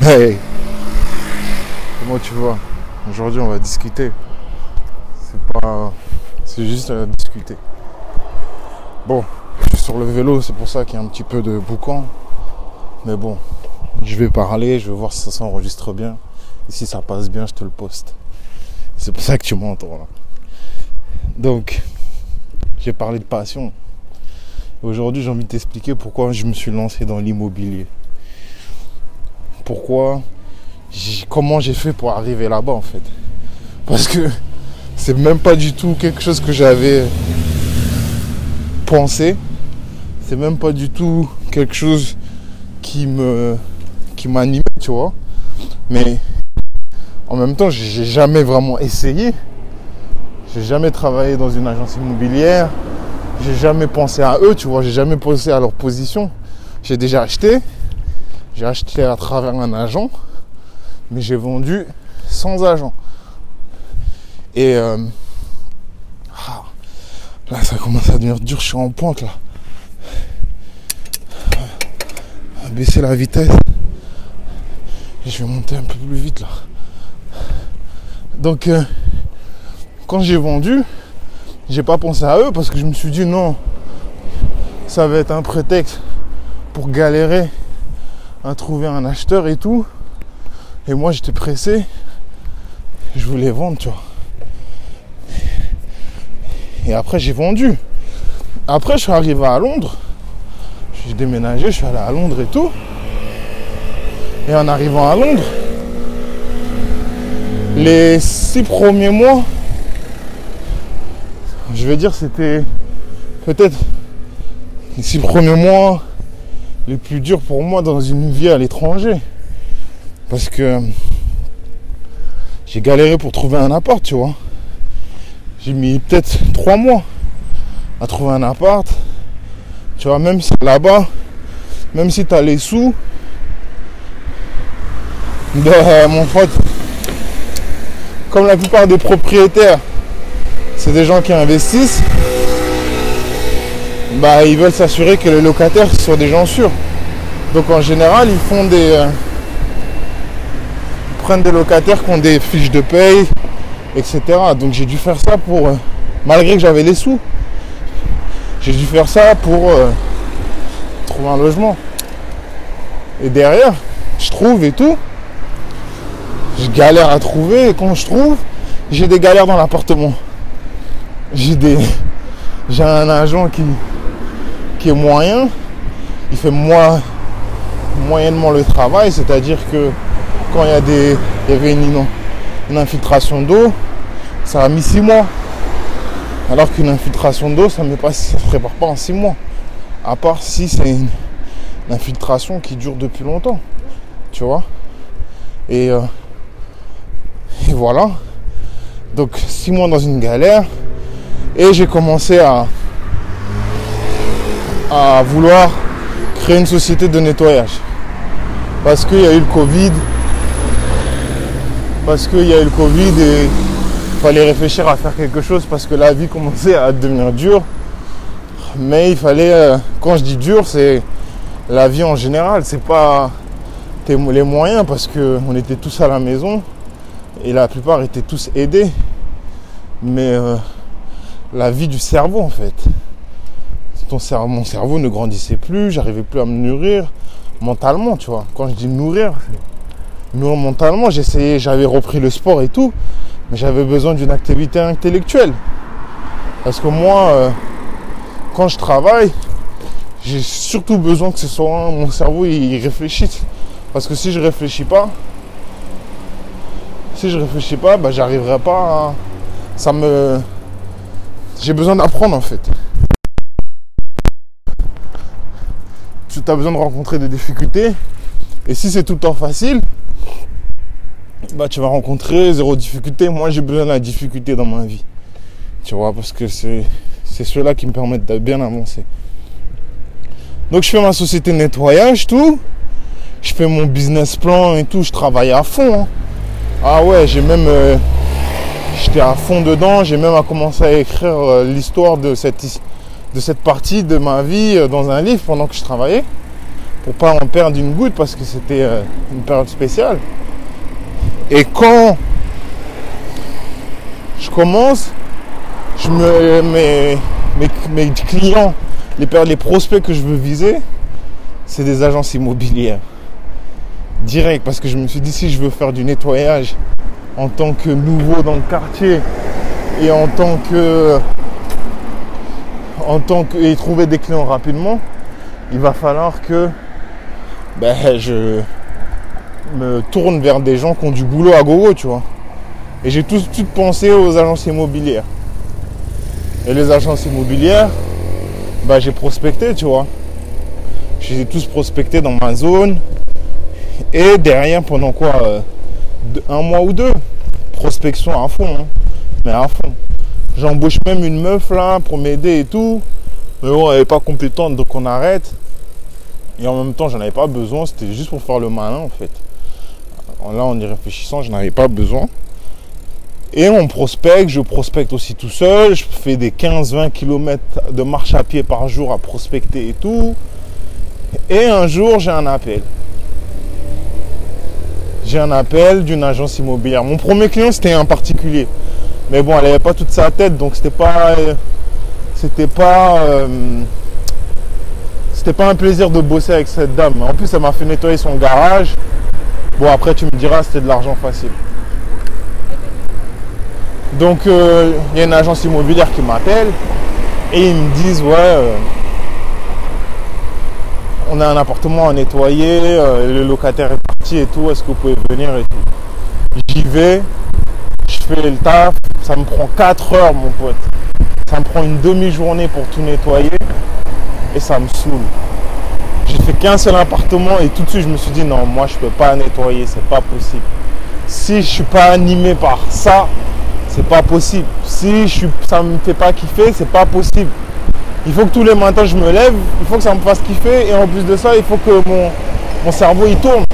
Hey Comment tu vas Aujourd'hui on va discuter. C'est pas. C'est juste à discuter. Bon, je suis sur le vélo, c'est pour ça qu'il y a un petit peu de boucan. Mais bon, je vais parler, je vais voir si ça s'enregistre bien. Et si ça passe bien, je te le poste. C'est pour ça que tu m'entends là. Donc, j'ai parlé de passion. Aujourd'hui, j'ai envie de t'expliquer pourquoi je me suis lancé dans l'immobilier pourquoi, comment j'ai fait pour arriver là-bas en fait. Parce que c'est même pas du tout quelque chose que j'avais pensé. C'est même pas du tout quelque chose qui me qui m'animait, tu vois. Mais en même temps, j'ai jamais vraiment essayé. J'ai jamais travaillé dans une agence immobilière. J'ai jamais pensé à eux, tu vois. J'ai jamais pensé à leur position. J'ai déjà acheté. J'ai acheté à travers un agent, mais j'ai vendu sans agent. Et euh, ah, là, ça commence à devenir dur. Je suis en pointe là. baisser la vitesse. Et je vais monter un peu plus vite là. Donc, euh, quand j'ai vendu, j'ai pas pensé à eux parce que je me suis dit non, ça va être un prétexte pour galérer à trouver un acheteur et tout. Et moi j'étais pressé. Je voulais vendre, tu vois. Et après j'ai vendu. Après je suis arrivé à Londres. J'ai déménagé, je suis allé à Londres et tout. Et en arrivant à Londres, les six premiers mois, je vais dire c'était peut-être les six premiers mois, les plus durs pour moi dans une vie à l'étranger. Parce que j'ai galéré pour trouver un appart, tu vois. J'ai mis peut-être trois mois à trouver un appart. Tu vois, même si là-bas, même si tu as les sous, de mon pote, comme la plupart des propriétaires, c'est des gens qui investissent bah, ils veulent s'assurer que les locataires soient des gens sûrs. Donc en général, ils font des. Euh, prennent des locataires qui ont des fiches de paye, etc. Donc j'ai dû faire ça pour. Euh, malgré que j'avais les sous. J'ai dû faire ça pour euh, trouver un logement. Et derrière, je trouve et tout. Je galère à trouver et quand je trouve, j'ai des galères dans l'appartement. J'ai des. J'ai un agent qui, qui est moyen, il fait moins, moyennement le travail, c'est-à-dire que quand il y, a des, il y avait une, infiltration d'eau, ça a mis six mois. Alors qu'une infiltration d'eau, ça ne se prépare pas en six mois. À part si c'est une, infiltration qui dure depuis longtemps. Tu vois et, euh, et voilà. Donc six mois dans une galère. Et j'ai commencé à, à vouloir créer une société de nettoyage. Parce qu'il y a eu le Covid. Parce qu'il y a eu le Covid et il fallait réfléchir à faire quelque chose parce que la vie commençait à devenir dure. Mais il fallait, euh, quand je dis dur, c'est la vie en général, c'est pas les moyens parce qu'on était tous à la maison et la plupart étaient tous aidés. Mais euh, la vie du cerveau en fait mon cerveau ne grandissait plus, j'arrivais plus à me nourrir mentalement, tu vois. Quand je dis nourrir, nourrir mentalement, j'essayais, j'avais repris le sport et tout, mais j'avais besoin d'une activité intellectuelle. Parce que moi, euh, quand je travaille, j'ai surtout besoin que ce soit mon cerveau il réfléchisse. Parce que si je réfléchis pas, si je réfléchis pas, bah, j'arriverai pas à. Ça me. J'ai besoin d'apprendre en fait. Tu as besoin de rencontrer des difficultés. Et si c'est tout le temps facile, bah tu vas rencontrer zéro difficulté. Moi j'ai besoin de la difficulté dans ma vie. Tu vois, parce que c'est, c'est ceux-là qui me permettent de bien avancer. Donc je fais ma société de nettoyage, tout. Je fais mon business plan et tout. Je travaille à fond. Hein. Ah ouais, j'ai même. Euh, j'étais à fond dedans. J'ai même commencé à écrire euh, l'histoire de cette, de cette partie de ma vie euh, dans un livre pendant que je travaillais pour pas en perdre une goutte parce que c'était euh, une période spéciale. Et quand je commence, je me, mes, mes, clients, les, les prospects que je veux viser, c'est des agences immobilières. Direct, parce que je me suis dit, si je veux faire du nettoyage en tant que nouveau dans le quartier et en tant que. En tant que. et trouver des clients rapidement, il va falloir que ben, je me tourne vers des gens qui ont du boulot à gogo, tu vois. Et j'ai tout de suite pensé aux agences immobilières. Et les agences immobilières, bah, j'ai prospecté, tu vois. Je les ai tous prospectés dans ma zone. Et derrière, pendant quoi euh, Un mois ou deux. Prospection à fond. Hein. Mais à fond. J'embauche même une meuf là pour m'aider et tout. Mais bon, elle n'est pas compétente, donc on arrête. Et en même temps, j'en avais pas besoin. C'était juste pour faire le malin, en fait. Là, en y réfléchissant, je n'avais pas besoin. Et on prospecte, je prospecte aussi tout seul, je fais des 15-20 km de marche à pied par jour à prospecter et tout. Et un jour, j'ai un appel. J'ai un appel d'une agence immobilière. Mon premier client, c'était un particulier. Mais bon, elle n'avait pas toute sa tête, donc c'était pas. C'était pas. Euh, c'était pas un plaisir de bosser avec cette dame. En plus, elle m'a fait nettoyer son garage. Bon, après, tu me diras, c'était de l'argent facile. Donc il euh, y a une agence immobilière qui m'appelle et ils me disent ouais euh, on a un appartement à nettoyer, euh, le locataire est parti et tout, est-ce que vous pouvez venir et tout? J'y vais, fais le taf, ça me prend 4 heures mon pote. Ça me prend une demi-journée pour tout nettoyer et ça me saoule. J'ai fait qu'un seul appartement et tout de suite je me suis dit non moi je peux pas nettoyer, c'est pas possible. Si je suis pas animé par ça, c'est pas possible. Si je suis, ça me fait pas kiffer, c'est pas possible. Il faut que tous les matins je me lève, il faut que ça me fasse kiffer et en plus de ça, il faut que mon, mon cerveau il tourne.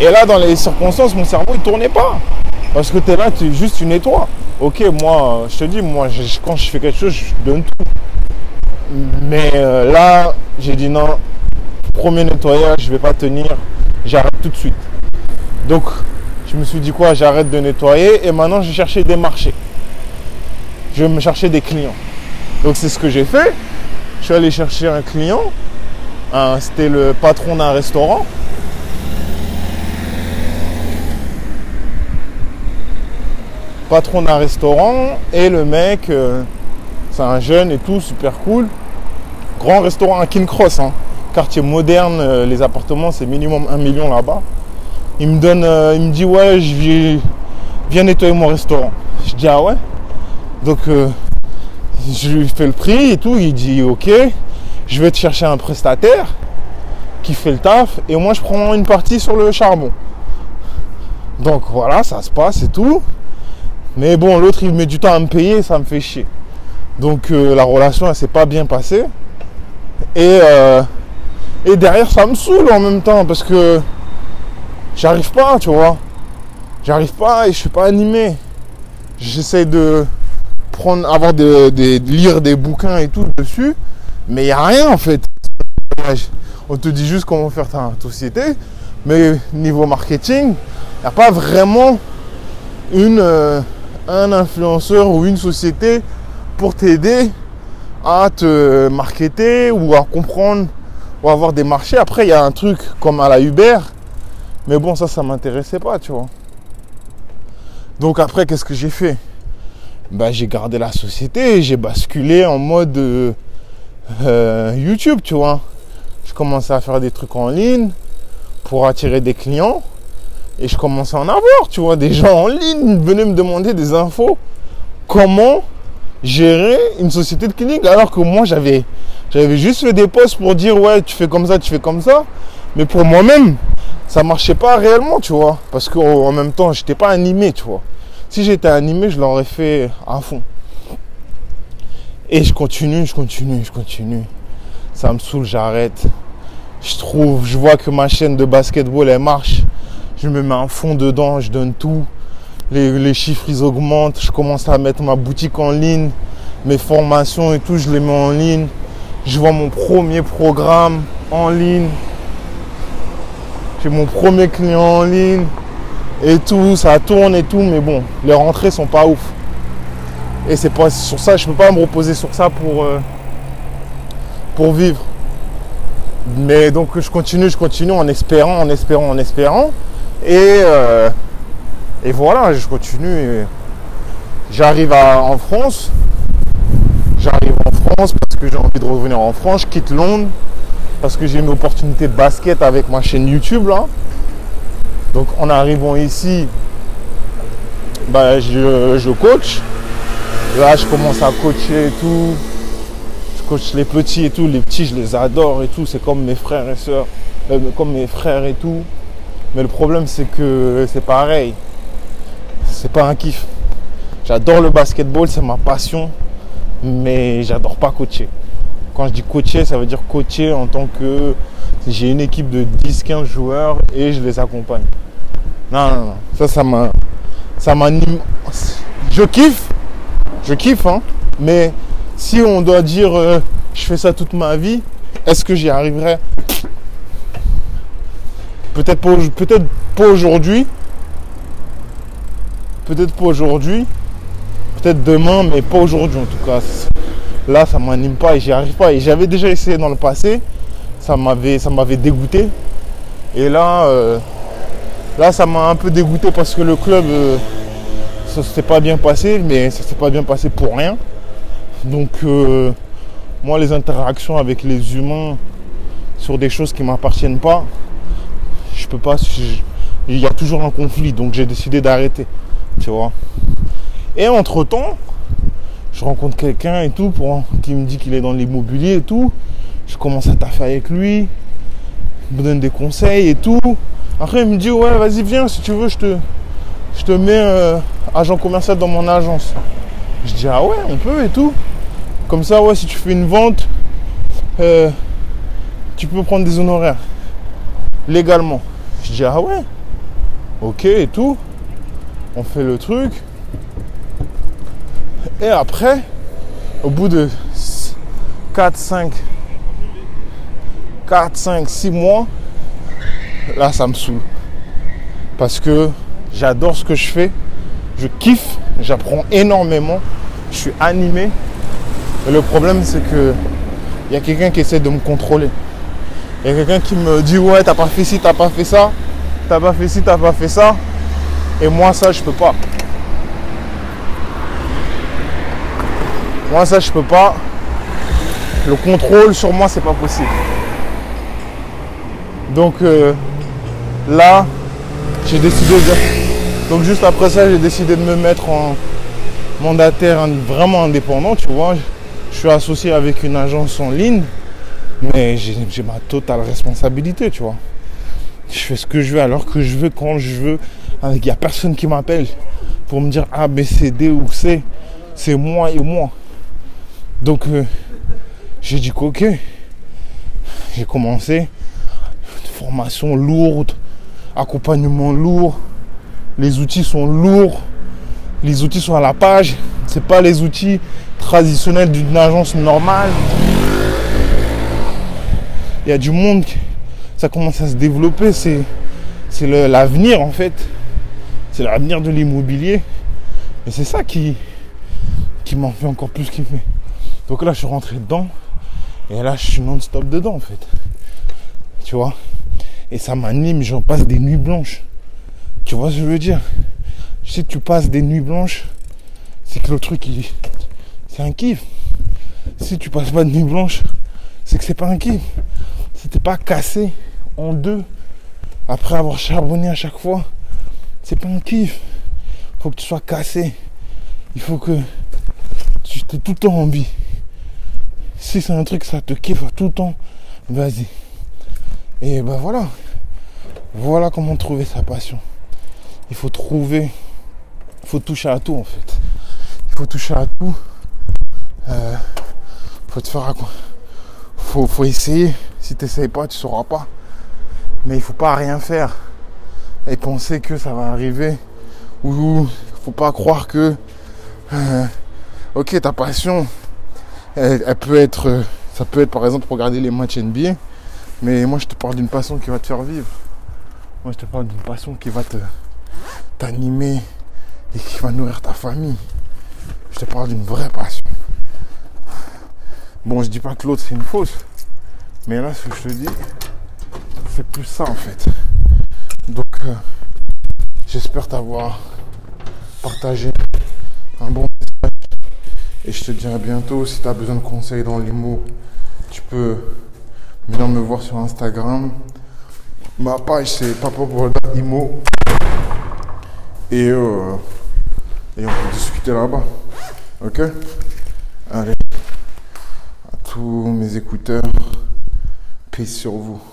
Et là, dans les circonstances, mon cerveau il tournait pas. Parce que tu es là, tu es juste une étoile. Ok, moi, je te dis, moi, quand je fais quelque chose, je donne tout. Mais euh, là, j'ai dit non, premier nettoyage, je vais pas tenir, j'arrête tout de suite. Donc, je me suis dit quoi? J'arrête de nettoyer et maintenant je chercher des marchés. Je vais me chercher des clients. Donc c'est ce que j'ai fait. Je suis allé chercher un client. C'était le patron d'un restaurant. Patron d'un restaurant et le mec, euh, c'est un jeune et tout, super cool. Grand restaurant à King Cross, hein. quartier moderne, euh, les appartements c'est minimum un million là-bas. Il me donne, euh, il me dit ouais, je viens, nettoyer mon restaurant. Je dis ah ouais? Donc je lui fais le prix et tout. Il dit ok, je vais te chercher un prestataire qui fait le taf et moi je prends une partie sur le charbon. Donc voilà, ça se passe et tout. Mais bon, l'autre il met du temps à me payer, ça me fait chier. Donc euh, la relation elle s'est pas bien passée. Et, et derrière ça me saoule en même temps parce que j'arrive pas, tu vois. J'arrive pas et je suis pas animé. J'essaie de prendre, avoir de, lire des bouquins et tout dessus, mais il n'y a rien en fait. On te dit juste comment faire ta société, mais niveau marketing, il n'y a pas vraiment une, euh, un influenceur ou une société pour t'aider à te marketer ou à comprendre ou avoir des marchés. Après, il y a un truc comme à la Uber mais bon, ça, ça m'intéressait pas, tu vois. Donc après, qu'est-ce que j'ai fait? Bah, J'ai gardé la société j'ai basculé en mode euh, euh, YouTube, tu vois. Je commençais à faire des trucs en ligne pour attirer des clients. Et je commençais à en avoir, tu vois. Des gens en ligne venaient me demander des infos. Comment gérer une société de clinique alors que moi j'avais j'avais juste fait des posts pour dire ouais tu fais comme ça tu fais comme ça mais pour moi-même ça marchait pas réellement, tu vois. Parce qu'en même temps, j'étais pas animé, tu vois. Si j'étais animé, je l'aurais fait à fond. Et je continue, je continue, je continue. Ça me saoule, j'arrête. Je trouve, je vois que ma chaîne de basketball, elle marche. Je me mets un fond dedans, je donne tout. Les, chiffres, ils augmentent. Je commence à mettre ma boutique en ligne. Mes formations et tout, je les mets en ligne. Je vois mon premier programme en ligne J'ai mon premier client en ligne et tout, ça tourne et tout, mais bon, les rentrées sont pas ouf. Et c'est pas sur ça, je peux pas me reposer sur ça pour, euh, pour vivre. Mais donc je continue, je continue en espérant, en espérant, en espérant. Et, euh, et voilà, je continue. J'arrive en France. J'arrive en France parce que j'ai envie de revenir en France. Je quitte Londres parce que j'ai une opportunité de basket avec ma chaîne YouTube là. Donc en arrivant ici, bah, je, je coach. Là, je commence à coacher et tout les petits et tout. Les petits, je les adore et tout. C'est comme mes frères et soeurs euh, comme mes frères et tout. Mais le problème, c'est que c'est pareil. C'est pas un kiff. J'adore le basketball, c'est ma passion. Mais j'adore pas coacher. Quand je dis coacher, ça veut dire coacher en tant que j'ai une équipe de 10-15 joueurs et je les accompagne. Non, non, non. Ça, ça m'a. Ça m'anime. Je kiffe. Je kiffe, hein. Mais si on doit dire euh, je fais ça toute ma vie, est-ce que j'y arriverai? Peut-être pas, peut pas aujourd'hui. Peut-être pas aujourd'hui. Peut-être demain, mais pas aujourd'hui en tout cas. Là, ça m'anime pas et j'y arrive pas. Et j'avais déjà essayé dans le passé. Ça m'avait, ça m'avait dégoûté. Et là, euh, là, ça m'a un peu dégoûté parce que le club, euh, ça s'est pas bien passé, mais ça s'est pas bien passé pour rien. Donc, euh, moi, les interactions avec les humains sur des choses qui ne m'appartiennent pas, peux pas. il y a toujours un conflit, donc j'ai décidé d'arrêter. Tu vois. Et entre temps, je rencontre quelqu'un et tout pour, qui me dit qu'il est dans l'immobilier et tout. Je commence à taffer avec lui. Me donne des conseils et tout. Après, il me dit Ouais, vas-y, viens, si tu veux, je te, je te mets euh, agent commercial dans mon agence. Je dis Ah ouais, on peut et tout. Comme ça, ouais, si tu fais une vente, euh, tu peux prendre des honoraires légalement. Je dis ah ouais, ok et tout. On fait le truc. Et après, au bout de 4, 5, 4, 5, 6 mois, là ça me saoule. Parce que j'adore ce que je fais. Je kiffe, j'apprends énormément. Je suis animé le problème, c'est que il y a quelqu'un qui essaie de me contrôler. Il y a quelqu'un qui me dit ouais, t'as pas fait ci, t'as pas fait ça, t'as pas fait ci, t'as pas fait ça. Et moi, ça, je peux pas. Moi, ça, je peux pas. Le contrôle sur moi, c'est pas possible. Donc euh, là, j'ai décidé de. Donc juste après ça, j'ai décidé de me mettre en mandataire vraiment indépendant, tu vois. Je suis associé avec une agence en ligne, mais j'ai ma totale responsabilité, tu vois. Je fais ce que je veux alors que je veux, quand je veux. Il n'y a personne qui m'appelle pour me dire A, B, C, D ou C. C'est moi et moi. Donc, euh, j'ai dit qu'ok. J'ai commencé. Formation lourde, accompagnement lourd. Les outils sont lourds. Les outils sont à la page. C'est pas les outils traditionnel d'une agence normale. Il y a du monde, ça commence à se développer, c'est, c'est l'avenir en fait. C'est l'avenir de l'immobilier. Et c'est ça qui, qui m'en fait encore plus kiffer. Donc là, je suis rentré dedans. Et là, je suis non-stop dedans en fait. Tu vois? Et ça m'anime, j'en passe des nuits blanches. Tu vois ce que je veux dire? Si tu passes des nuits blanches, c'est que le truc, il, c'est un kiff. Si tu passes pas de nuit blanche, c'est que c'est pas un kiff. Si pas cassé en deux après avoir charbonné à chaque fois, c'est pas un kiff. Faut que tu sois cassé. Il faut que tu aies tout le temps en vie. Si c'est un truc, ça te kiffe tout le temps, vas-y. Et ben voilà. Voilà comment trouver sa passion. Il faut trouver, il faut toucher à tout en fait. Il faut toucher à tout euh, faut te faire quoi faut, faut essayer. Si tu n'essayes pas, tu sauras pas. Mais il faut pas rien faire et penser que ça va arriver. Ou faut pas croire que euh, ok ta passion elle, peut être ça peut être par exemple regarder les matchs NBA mais moi je te parle d'une passion qui va te faire vivre Moi, je te parle d'une passion qui va te t'animer et qui va nourrir ta famille. Je te parle d'une vraie passion. Bon, je dis pas que l'autre c'est une fausse, mais là, ce que je te dis, c'est plus ça en fait. Donc, euh, j'espère t'avoir partagé un bon message. Et je te dis à bientôt. Si tu as besoin de conseils dans l'IMO, tu peux venir me voir sur Instagram. Ma page c'est Papa Imo. Et, euh, et on peut discuter là-bas. Ok? Allez. À tous mes écouteurs, paix sur vous.